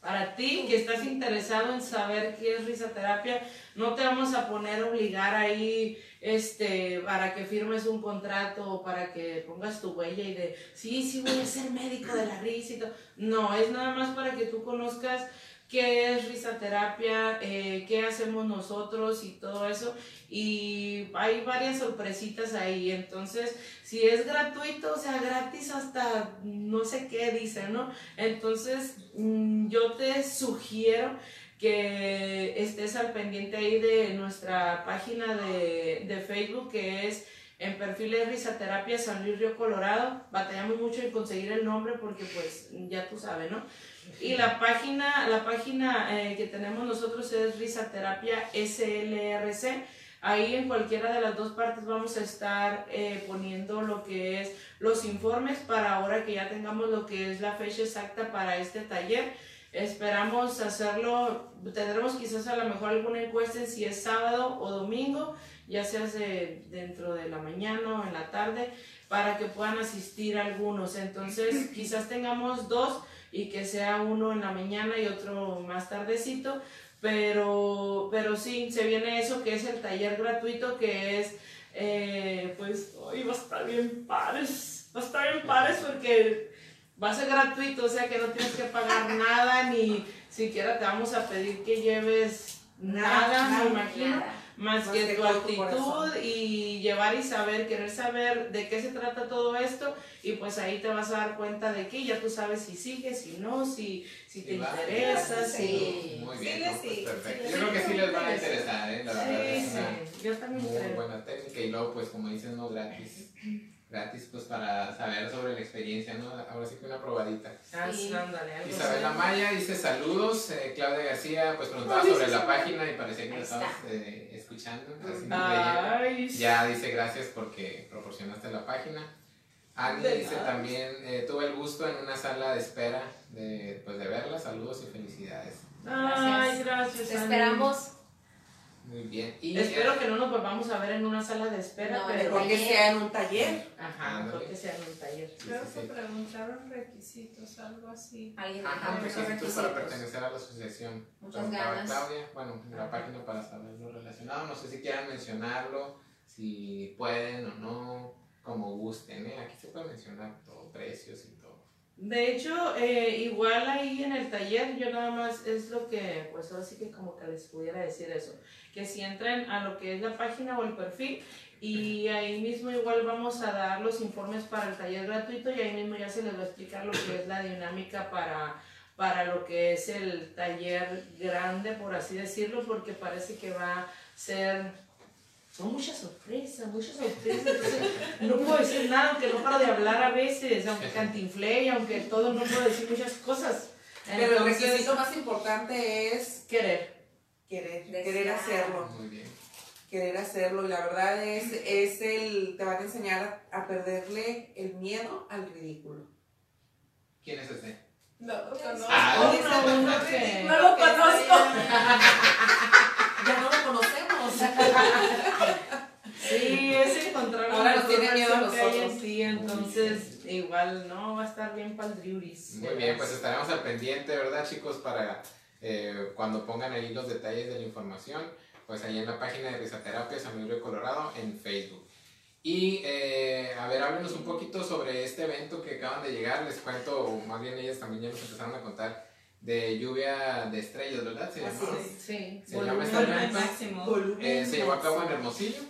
para ti que estás interesado en saber qué es risoterapia. No te vamos a poner a obligar ahí este, para que firmes un contrato o para que pongas tu huella y de, sí, sí voy a ser médico de la risa y todo. No, es nada más para que tú conozcas qué es risoterapia, eh, qué hacemos nosotros y todo eso. Y hay varias sorpresitas ahí. Entonces, si es gratuito, o sea, gratis hasta no sé qué dicen, ¿no? Entonces, mm, yo te sugiero que estés al pendiente ahí de nuestra página de, de Facebook que es en perfiles Risaterapia San Luis Río Colorado. Batallamos mucho en conseguir el nombre porque pues ya tú sabes, ¿no? Y la página, la página eh, que tenemos nosotros es Risaterapia SLRC. Ahí en cualquiera de las dos partes vamos a estar eh, poniendo lo que es los informes para ahora que ya tengamos lo que es la fecha exacta para este taller. Esperamos hacerlo, tendremos quizás a lo mejor alguna encuesta en si es sábado o domingo, ya sea dentro de la mañana o en la tarde, para que puedan asistir algunos. Entonces quizás tengamos dos y que sea uno en la mañana y otro más tardecito, pero, pero sí, se viene eso que es el taller gratuito que es, eh, pues, hoy va a estar bien pares, va a estar bien pares porque va a ser gratuito, o sea que no tienes que pagar nada, ni siquiera te vamos a pedir que lleves nada, me imagino más, que, tu actitud y llevar y saber, querer saber de qué se trata todo esto y pues ahí te vas a dar cuenta de que ya tú sabes si sigues, si no, si, si te interesa, si... Muy bien, pues, perfecto. Yo creo que sí les va a interesar, ¿eh? La verdad es una muy buena técnica y luego pues como dicen, no gratis gratis pues para saber sobre la experiencia, ¿no? Ahora sí que una probadita. Ah, sí. Isabela Maya dice saludos, eh, Claudia García pues preguntaba sobre la página y parecía que la estabas eh, escuchando, Ya dice gracias porque proporcionaste la página. Ani dice también, eh, tuve el gusto en una sala de espera de, pues, de verla, saludos y felicidades. Ay, gracias. Te esperamos muy bien. Y Espero que no nos volvamos a ver en una sala de espera, no, pero que sea en un taller. Ajá, porque sea en un taller. Creo que preguntaron requisitos, algo así. Alguien Ajá, requisitos, para pertenecer a la asociación. Muchas ganas. Claudia, bueno, la página para saber lo relacionado. No sé si quieran mencionarlo, si pueden o no, como gusten. ¿eh? Aquí se puede mencionar todo, precios y todo. De hecho, eh, igual ahí en el taller, yo nada más es lo que, pues ahora sí que como que les pudiera decir eso que si entren a lo que es la página o el perfil y ahí mismo igual vamos a dar los informes para el taller gratuito y ahí mismo ya se les va a explicar lo que es la dinámica para, para lo que es el taller grande, por así decirlo, porque parece que va a ser son muchas sorpresas, muchas sorpresas. no puedo decir nada, aunque no paro de hablar a veces, aunque cantinflé y aunque todo, no puedo decir muchas cosas. Pero el requisito más importante es querer querer, querer hacerlo. Querer hacerlo y la verdad es, es el, te van a enseñar a, perderle el miedo al ridículo. ¿Quién es ese? No lo conozco. Ah, no, no, lo conozco. ya no lo conocemos. Sí, es encontrar Ahora nos tiene miedo a nosotros. Sí, entonces igual no va a estar bien para el Muy bien, pues estaremos al pendiente, ¿verdad, chicos? Para eh, cuando pongan ahí los detalles de la información, pues ahí en la página de Risaterapia San Miguel de Colorado en Facebook. Y eh, a ver, háblenos un poquito sobre este evento que acaban de llegar. Les cuento, o más bien ellas también ya nos empezaron a contar de lluvia de estrellas, ¿verdad? Se llama. Sí, Se llama este evento. Eh, se llevó a cabo en Hermosillo.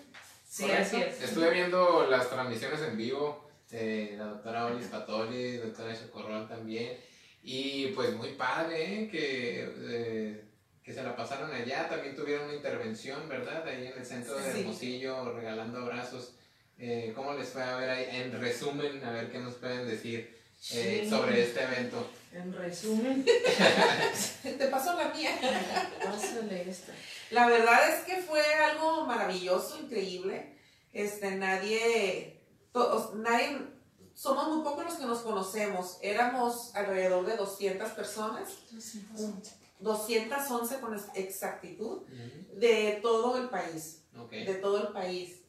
Sí, así es. Estuve viendo las transmisiones en vivo de la doctora Olis Patoli, doctora Chocorrón también. Y pues muy padre, ¿eh? que, eh, que se la pasaron allá. También tuvieron una intervención, ¿verdad? Ahí en el centro de Hermosillo, regalando abrazos. Eh, ¿Cómo les fue a ver ahí? En resumen, a ver qué nos pueden decir sobre este evento. En resumen. Te pasó la mía. Pásale esta. La verdad es que fue algo maravilloso, increíble. Este, nadie, todos, nadie somos muy pocos los que nos conocemos. Éramos alrededor de 200 personas. 211. con exactitud de todo el país. De todo el país.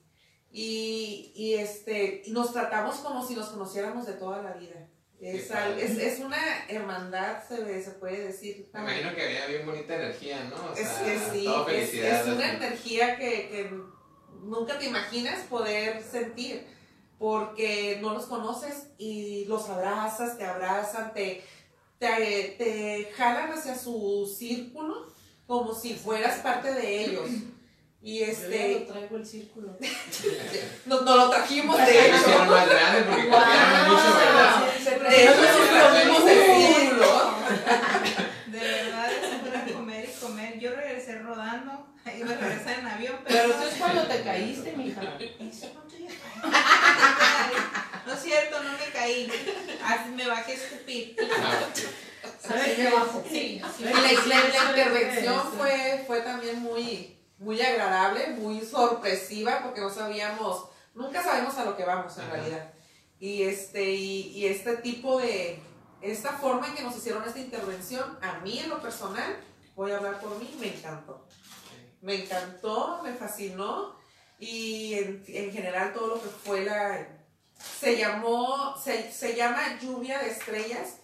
Y, y, este, nos tratamos como si nos conociéramos de toda la vida. Es, es, es, una hermandad, se, se puede decir. Me imagino que había bien bonita energía, ¿no? O sea, es, sí, es, una energía que, que nunca te imaginas poder sentir porque no los conoces y los abrazas, te abrazan, te, te, te jalan hacia su círculo como si fueras parte de ellos. Y este. Yo traigo el círculo. no, no lo trajimos de hecho. Era más grande porque wow, mucho, ¿verdad? De hecho, nos el círculo. De verdad, es comer y comer. Yo regresé rodando. Y me regresé en avión. Pero, pero eso es cuando te caíste, mija. No es cierto, no me caí. Así me bajé a escupir. ¿Sabes qué bajo? Sí. La, intervención fue, fue también muy, muy agradable, muy sorpresiva, porque no sabíamos, nunca sabemos a lo que vamos en realidad. Y este, y, y este tipo de, esta forma en que nos hicieron esta intervención, a mí en lo personal, voy a hablar por mí, me encantó. Me encantó, me fascinó y en, en general todo lo que fue la... Se llamó, se, se llama lluvia de estrellas,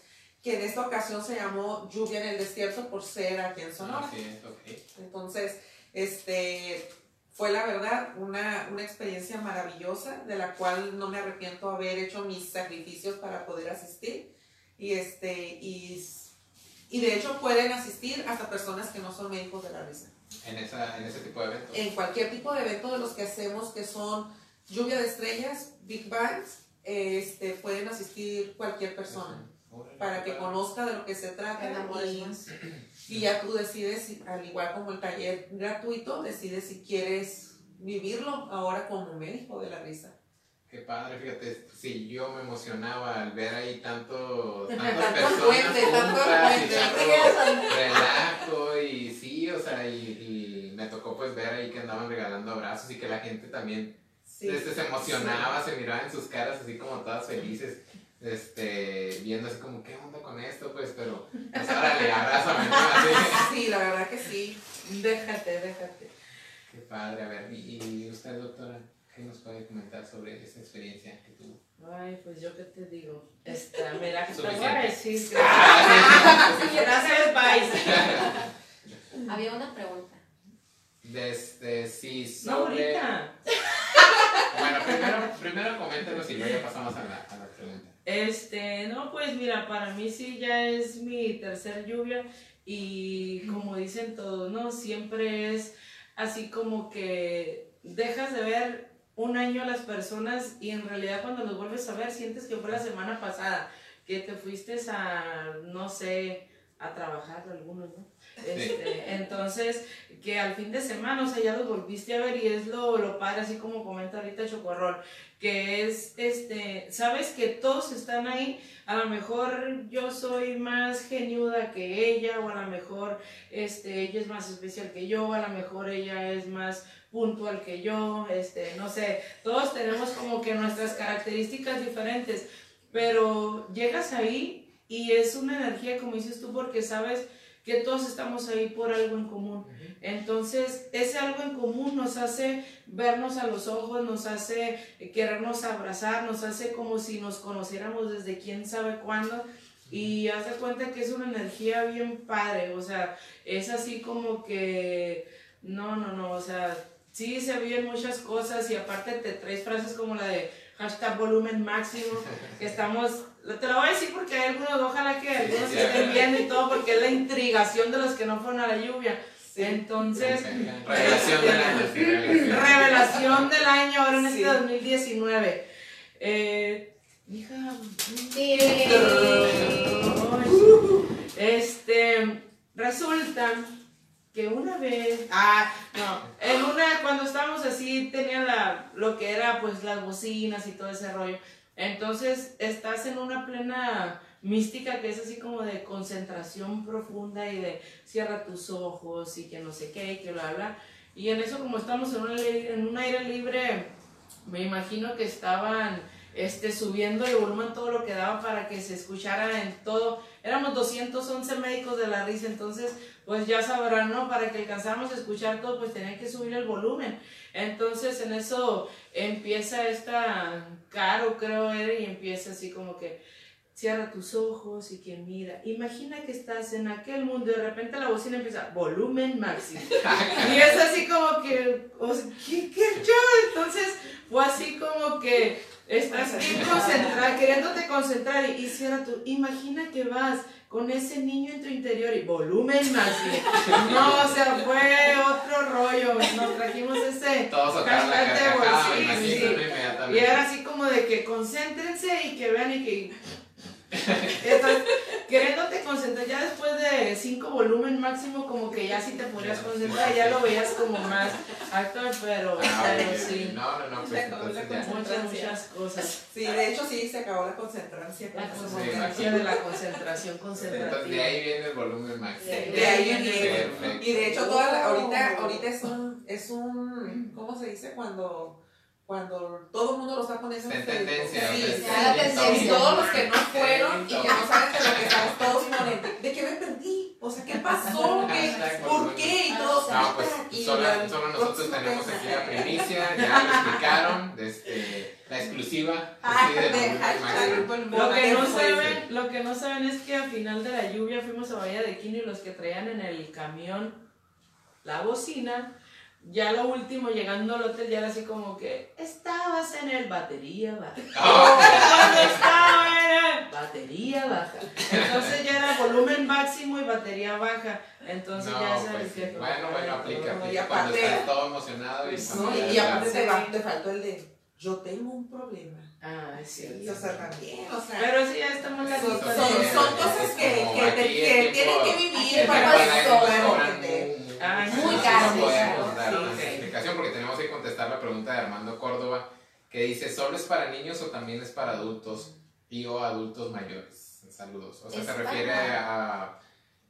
que en esta ocasión se llamó lluvia en el desierto por ser aquí en Sonora. Así es, ok. Entonces, este, fue la verdad una, una experiencia maravillosa de la cual no me arrepiento haber hecho mis sacrificios para poder asistir. Y, este, y, y de hecho pueden asistir hasta personas que no son médicos de la risa. En, esa, en ese tipo de eventos. En cualquier tipo de evento de los que hacemos que son lluvia de estrellas, Big Bangs, este, pueden asistir cualquier persona para que conozca de lo que se trata y, y ya tú decides, si- al igual como el taller gratuito, decides si quieres vivirlo ahora como médico de la risa. Qué padre, fíjate, sí, yo me emocionaba al ver ahí tanto, tantas Tanto personas puente, juntas puente. relajo y sí, o sea, y, y me tocó pues ver ahí que andaban regalando abrazos y que la gente también Sí. este, se emocionaba, se miraba en sus caras así como todas felices, este, viendo así como, ¿qué onda con esto? Pues, pero, pues órale, abrázame, ¿no? Así. Sí, la verdad que sí. Déjate, déjate. Qué padre, a ver, y, y usted, doctora, ¿qué nos puede comentar sobre esa experiencia que tuvo? Ay, pues yo qué te digo. Esta, mira, te voy a decir. Gracias, Pais. Había una pregunta. Desde, sí, No, sobre... ahorita. Bueno, primero, primero coméntenos y luego ya pasamos a la, a la pregunta. Este, no, pues mira, para mí sí ya es mi tercer lluvia y como dicen todos, ¿no? Siempre es así como que dejas de ver un año a las personas y en realidad cuando los vuelves a ver sientes que fue la semana pasada, que te fuiste a, no sé, a trabajar algunos, ¿no? Este, entonces, que al fin de semana, o sea, ya los volviste a ver y es lo, lo padre, así como comenta ahorita Chocorrol, que es, este, sabes que todos están ahí, a lo mejor yo soy más geniuda que ella, o a lo mejor, este, ella es más especial que yo, a lo mejor ella es más puntual que yo, este, no sé, todos tenemos como que nuestras características diferentes, pero llegas ahí y es una energía, como dices tú, porque sabes que todos estamos ahí por algo en común. Entonces, ese algo en común nos hace vernos a los ojos, nos hace querernos abrazar, nos hace como si nos conociéramos desde quién sabe cuándo. Y haz de cuenta que es una energía bien padre, o sea, es así como que, no, no, no, o sea, sí se viven muchas cosas y aparte te traes frases como la de hashtag volumen máximo, que estamos, te lo voy a decir porque hay algunos, ojalá que algunos sí, estén viendo y todo, porque es la intrigación de los que no fueron a la lluvia. Entonces, Revelación del año. sí, revelación. del año ahora en Sí. este 2019. Eh, hija, este, resulta que una vez, ah, no, en una, cuando estábamos así, tenía la, lo que era pues las bocinas y todo ese rollo. Entonces, estás en una plena mística que es así como de concentración profunda y de cierra tus ojos y que no sé qué y que bla, bla. Y en eso, como estamos en un, en un aire libre, me imagino que estaban este, subiendo el volumen todo lo que daba para que se escuchara en todo. Éramos 211 médicos de la risa, entonces pues ya sabrán, ¿no? Para que alcanzáramos a escuchar todo, pues tenían que subir el volumen. Entonces en eso empieza esta Caro, creo era, y empieza así como que cierra tus ojos y que mira, imagina que estás en aquel mundo y de repente la bocina empieza volumen máximo. y es así como que, o sea, ¿qué, qué show? Entonces fue así como que estás bien concentrada, queriéndote concentrar y, y cierra tu, imagina que vas con ese niño en tu interior y volumen máximo. No, o sea, fue otro rollo, nos trajimos ese... Todos de me bolsillo. Y era así como de que concéntrense y que vean y que... Entonces, queriéndote concentrar, ya después de cinco volumen máximo, como que ya sí te podrías concentrar, ya lo veías como más actor, pero, Ah, pero ok, sí, No, no, no, pues Se acabó entonces la ya. muchas, muchas cosas. Sí, de hecho sí, se acabó la concentración. La de la concentración Entonces de concentrativa. ahí viene el volumen máximo. De- De ahí viene. Perfecto. Y de hecho, toda la- ahorita, ahorita es un, es un, ¿cómo se dice? Cuando, cuando todo el mundo lo está poniendo en tendencia, sí, tendencia. Y todos los que no fueron y que no saben de lo que estamos todos poniendo, ¿de qué me perdí? O sea, ¿qué pasó? ¿Qué, ¿Por qué? Y ah, todos. No, ah, pues solo, nosotros tenemos aquí la primicia, ya lo explicaron, este, la exclusiva. Ah, lo, lo, que no saben, lo que no saben es que al final de la lluvia fuimos a Bahía de Quino y los que traían en el camión la bocina ya lo último llegando al hotel ya era así como que estabas en el batería baja. ¿Dónde estaba en el batería baja? Entonces ya era volumen máximo y batería baja. Entonces ya sabes pues, que sí. Bueno, bueno, aplica, y aplica cuando aparte- estás todo emocionado y Pues, No, y, y aparte te, Sí. va- te faltó el de yo tengo un problema. Ah, es Sí, cierto. o sea, también, o sea. Pero sí, ya estamos la son, son- cosas que, te- tienen que vivir para Ah, muy no caro, muy podemos dar Sí, más ok. explicación porque tenemos que contestar la pregunta de Armando Córdoba que dice, ¿solo es para niños o también es para adultos y o adultos mayores? Saludos. O sea, se refiere a,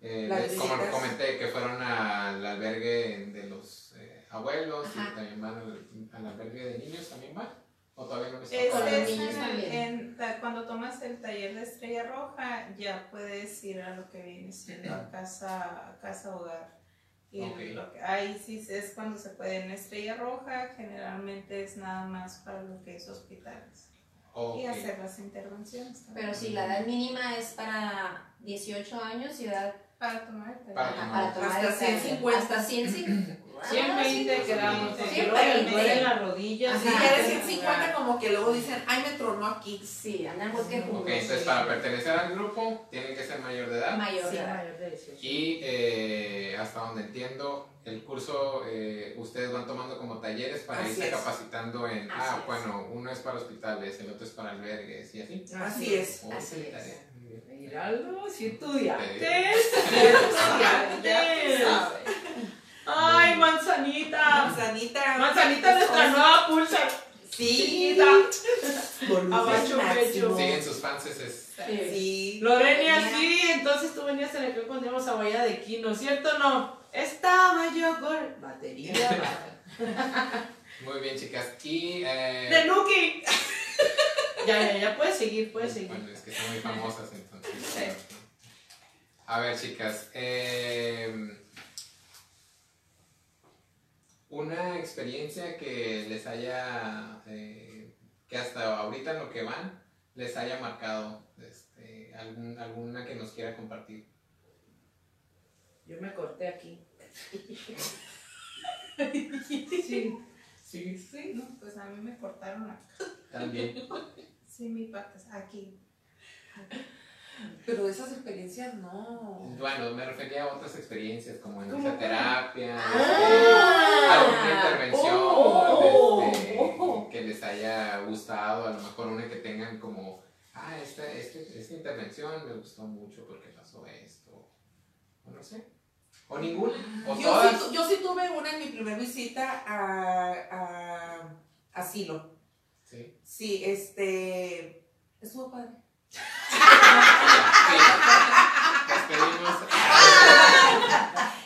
eh, de- como comenté, que fueron al albergue de los eh, abuelos Ajá. y también van al, al albergue de niños, ¿también van? ¿O todavía no les Es, en en- cuando tomas el taller de Estrella Roja, ya puedes ir a lo que viene siendo a casa, a casa hogar. Y Ok. lo que, ahí sí es cuando se puede en Estrella Roja, generalmente es nada más para lo que es hospitales. Y hacer las intervenciones también. Pero sí, la edad mínima es para 18 años y edad Para tomar el taller. Para ajá, tomar. para tomar Hasta el taller. 150. Hasta 150. 120 Ah, sí, gramos, sí, porque sí. luego les 120. duelen las rodillas. Así ya de Ajá. 150 como que luego dicen, ay, me tronó aquí. Sí, andan bosque Ok, jugoso. entonces para pertenecer al grupo tienen que ser mayor de edad. Mayor Sí, de edad. mayor de 18. Y eh, hasta donde entiendo, el curso eh, ustedes van tomando como talleres para Así irse es. capacitando en, Así ah, es. bueno, uno es para hospitales, el otro es para albergues y así. Así es. Oh, Así qué es. tarea. Míralo, si estudiantes. Si estudiantes. Ay, manzanita. Manzanita. Manzanita, nuestra nueva pulsa. Sí. Abacho pecho. Siguen sus fans, es Sí. Lorenia, sí, entonces tú venías en el que cuando íbamos a Bahía de Quino, ¿cierto o no? Estaba yo con batería muy bien, chicas. Y eh, ¡De Nuki! ya, ya, ya, puedes seguir, puedes seguir. Bueno, es que son muy famosas entonces. A ver, chicas. eh, una experiencia que les haya, eh, que hasta ahorita en lo que van, les haya marcado, este, algún- alguna que nos quiera compartir. Yo me corté aquí. sí. Sí, Sí, no, pues a mí me cortaron acá. también. Sí, mi pata está aquí. Pero esas experiencias no. Bueno, me refería a otras experiencias como en ¿Cómo esa terapia, Ah. alguna intervención Oh. este, que les haya gustado, a lo mejor una que tengan como, ah, esta, este- esta intervención me gustó mucho porque pasó esto, o no sé, o ninguna, o Yo sí, todas. tu- yo sí tuve una en mi primera visita a, a asilo. Sí. Sí, este. Estuvo padre.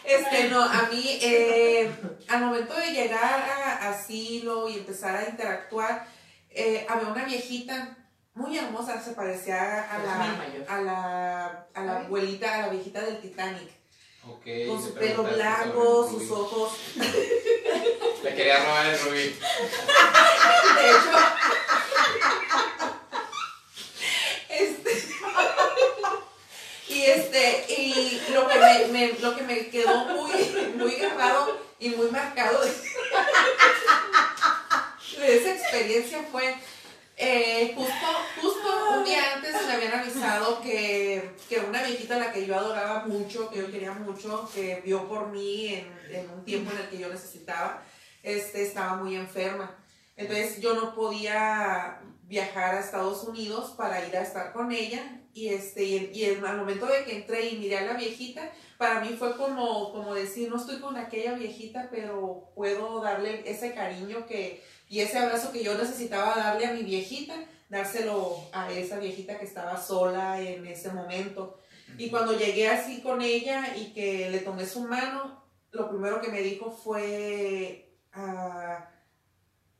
Este, no, a mí, eh, al momento de llegar a asilo y empezar a interactuar, eh, había una viejita muy hermosa, se parecía a la, mayor. a la, a la abuelita, a la viejita del Titanic, con su pelo blanco, sus ojos. Le quería robar el rubí. De hecho, este, y este, y lo que me, lo que me quedó muy, muy grabado y muy marcado de, de esa experiencia fue eh, justo, justo un día antes me habían avisado que, que una viejita a la que yo adoraba mucho, que yo quería mucho, que vio por mí en, en un tiempo en el que yo necesitaba, este, estaba muy enferma. Entonces yo no podía viajar a Estados Unidos para ir a estar con ella y este y, y el- al momento de que entré y miré a la viejita, para mí fue como, como decir, no estoy con aquella viejita, pero puedo darle ese cariño que y ese abrazo que yo necesitaba darle a mi viejita, dárselo a esa viejita que estaba sola en ese momento. Y cuando llegué así con ella y que le tomé su mano, lo primero que me dijo fue, ah,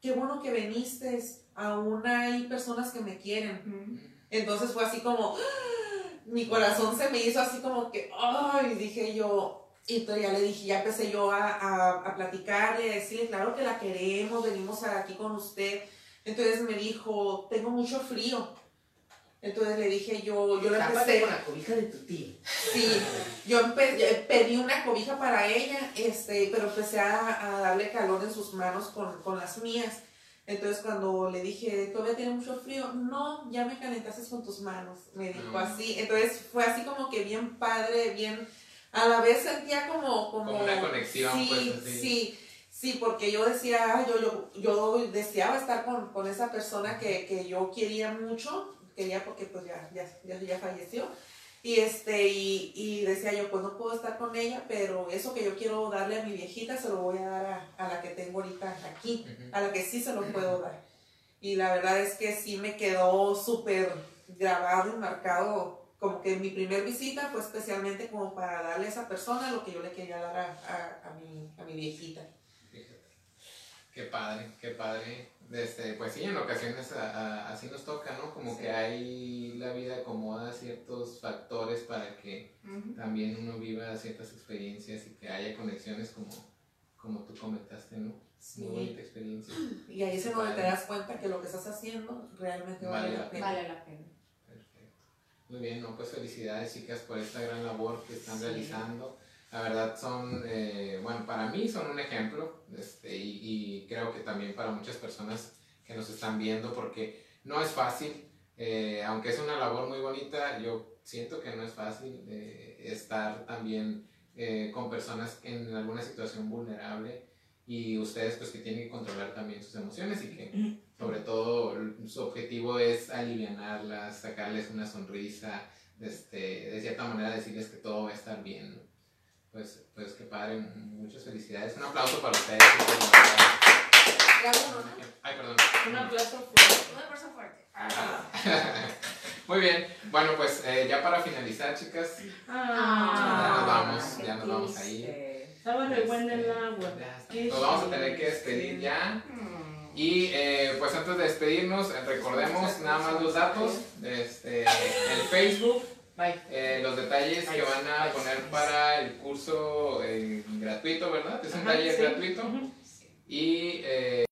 qué bueno que viniste, aún hay personas que me quieren. Entonces fue así como, ¡ah! mi corazón se me hizo así como que, ay, dije yo, Y entonces ya le dije, ya empecé yo a, a, a platicarle, a decirle, claro que la queremos, venimos aquí con usted. Entonces me dijo, tengo mucho frío. Entonces le dije yo, yo le empecé... con la cobija de tu tío. Sí, yo empe- pedí una cobija para ella, este, pero empecé a, a darle calor en sus manos con, con las mías. Entonces cuando le dije, ¿todavía tiene mucho frío? No, ya me calentaste con tus manos, me dijo Mm. así. Entonces fue así como que bien padre, bien, a la vez sentía como... Como, Como una conexión, sí, pues, así. Sí, sí, porque yo decía, "Ay, yo, yo, yo deseaba estar con, con esa persona que, que yo quería mucho, quería porque pues ya, ya, ya, ya falleció. Y, este, y, y decía yo, pues no puedo estar con ella, pero eso que yo quiero darle a mi viejita se lo voy a dar a, a la que tengo ahorita aquí, Ujú. a la que sí se lo puedo dar. Y la verdad es que sí me quedó súper grabado y marcado, como que mi primer visita fue especialmente como para darle a esa persona lo que yo le quería dar a, a, a mi, a mi viejita. Qué padre, qué padre. Este, pues sí, en ocasiones a- a- así nos toca, ¿no? Como que ahí la vida acomoda ciertos factores para que también uno viva ciertas experiencias y que haya conexiones como, como tú comentaste, ¿no? Sí. Muy bonita experiencia. Y ahí es donde te das cuenta que lo que estás haciendo realmente vale, Vale la la pena. Vale la pena. Perfecto. Muy bien, no, pues felicidades chicas por esta gran labor que están Sí. realizando. La verdad son, eh, bueno, para mí son un ejemplo este, y, y creo que también para muchas personas que nos están viendo porque no es fácil, eh, aunque es una labor muy bonita, yo siento que no es fácil eh, estar también eh, con personas en alguna situación vulnerable y ustedes pues que tienen que controlar también sus emociones y que sobre todo su objetivo es alivianarlas, sacarles una sonrisa, este, de cierta manera decirles que todo va a estar bien. Pues, pues qué padre, muchas felicidades. Un aplauso para ustedes. Ya uno, ¿no? Ay, perdón. Un aplauso fuerte. Una persona fuerte. Muy bien, bueno pues eh, ya para finalizar chicas, Ah, ya nos vamos, ya nos vamos ahí. Estaba re buena el agua. Nos vamos a tener que despedir ya. Mm. Y eh, pues antes de despedirnos, eh, recordemos nada más los datos, este, el Facebook. Eh, los detalles que van a poner para el curso eh, gratuito, ¿verdad? Es un Ajá, taller sí. gratuito. Y eh,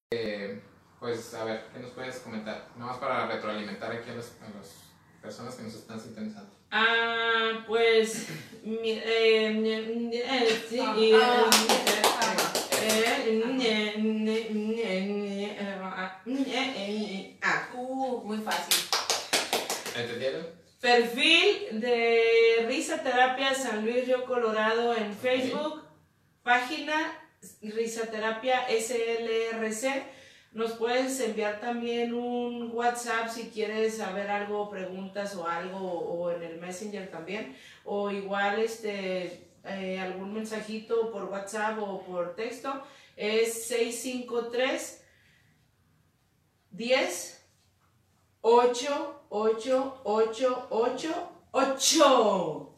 pues a ver, ¿qué nos puedes comentar? Nada más para retroalimentar aquí a, las personas que nos están sintonizando. Ah, pues. mi- eh, mi- eh, sí, Ah, y, ah, eh, eh, ne- ne- ne- ne- eh, ah, eh, eh, ah. Uh, muy fácil. ¿Entendieron? Perfil de Risa Terapia San Luis Río Colorado en Facebook. Página Risaterapia SLRC. Nos puedes enviar también un WhatsApp si quieres saber algo, preguntas o algo, o en el Messenger también. O igual este, eh, algún mensajito por WhatsApp o por texto. Es 653 10 8 8 8 8 8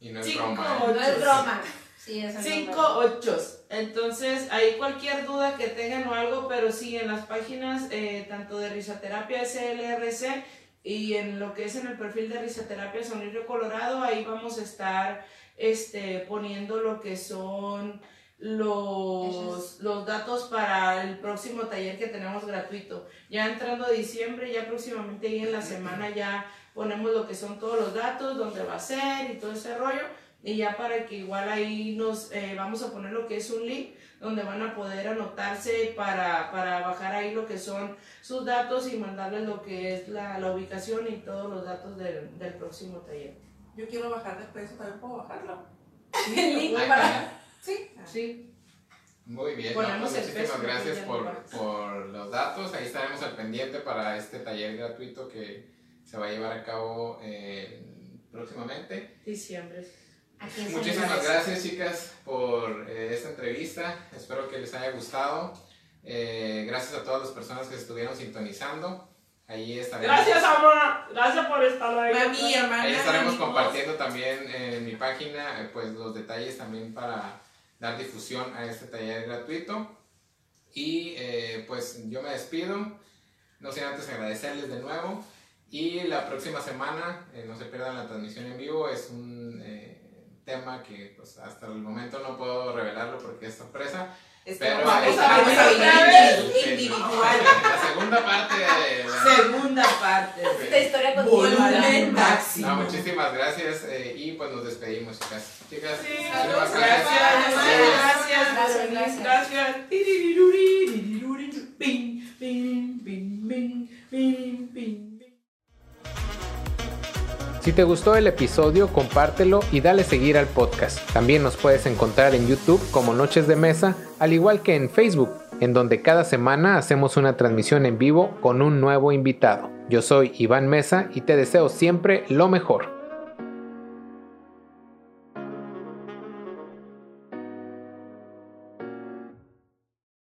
Y no es Cinco, broma. ¿eh? No es broma. Sí, es el Cinco número. ochos. Entonces, ahí cualquier duda que tengan o algo, pero sí, en las páginas eh, tanto de Risaterapia SLRC y en lo que es en el perfil de Risaterapia San Luis Río Colorado, ahí vamos a estar este, poniendo lo que son los, los datos para el próximo taller que tenemos gratuito. Ya entrando a diciembre, ya próximamente ahí en la semana ya ponemos lo que son todos los datos, dónde va a ser y todo ese rollo. Y ya para que igual ahí nos eh, vamos a poner lo que es un link donde van a poder anotarse para, para bajar ahí lo que son sus datos y mandarles lo que es la, la ubicación y todos los datos del, del próximo taller. Yo quiero bajar de peso, también puedo bajarlo. El link para. Sí. Muy bien, no, pues el muchísimas gracias por, por los datos. Ahí estaremos al pendiente para este taller gratuito que se va a llevar a cabo eh, próximamente. diciembre. San Muchísimas gracias chicas por eh, esta entrevista. Espero que les haya gustado. Eh, gracias a todas las personas que estuvieron sintonizando. Ahí estaremos, Gracias, amor. Gracias por estar ahí. Mami, hermana. ahí estaremos amigos. compartiendo también en mi página eh, pues los detalles también para dar difusión a este taller gratuito. Y eh, pues yo me despido. No sin antes agradecerles de nuevo. Y la próxima semana, eh, no se pierdan la transmisión en vivo, es un eh, tema que pues hasta el momento no puedo revelarlo porque es sorpresa. Es Pero como ver Sí, individual. La segunda parte de la- Segunda parte. Esta historia Volumen continua. máximo. No, muchísimas gracias eh, y pues nos despedimos, chicas. Chicas, Sí, muchísimas gracias, gracias. gracias, Gracias, gracias. Si te gustó el episodio, compártelo y dale seguir al podcast. También nos puedes encontrar en YouTube como Noches de Mesa, al igual que en Facebook, en donde cada semana hacemos una transmisión en vivo con un nuevo invitado. Yo soy Iván Mesa y te deseo siempre lo mejor.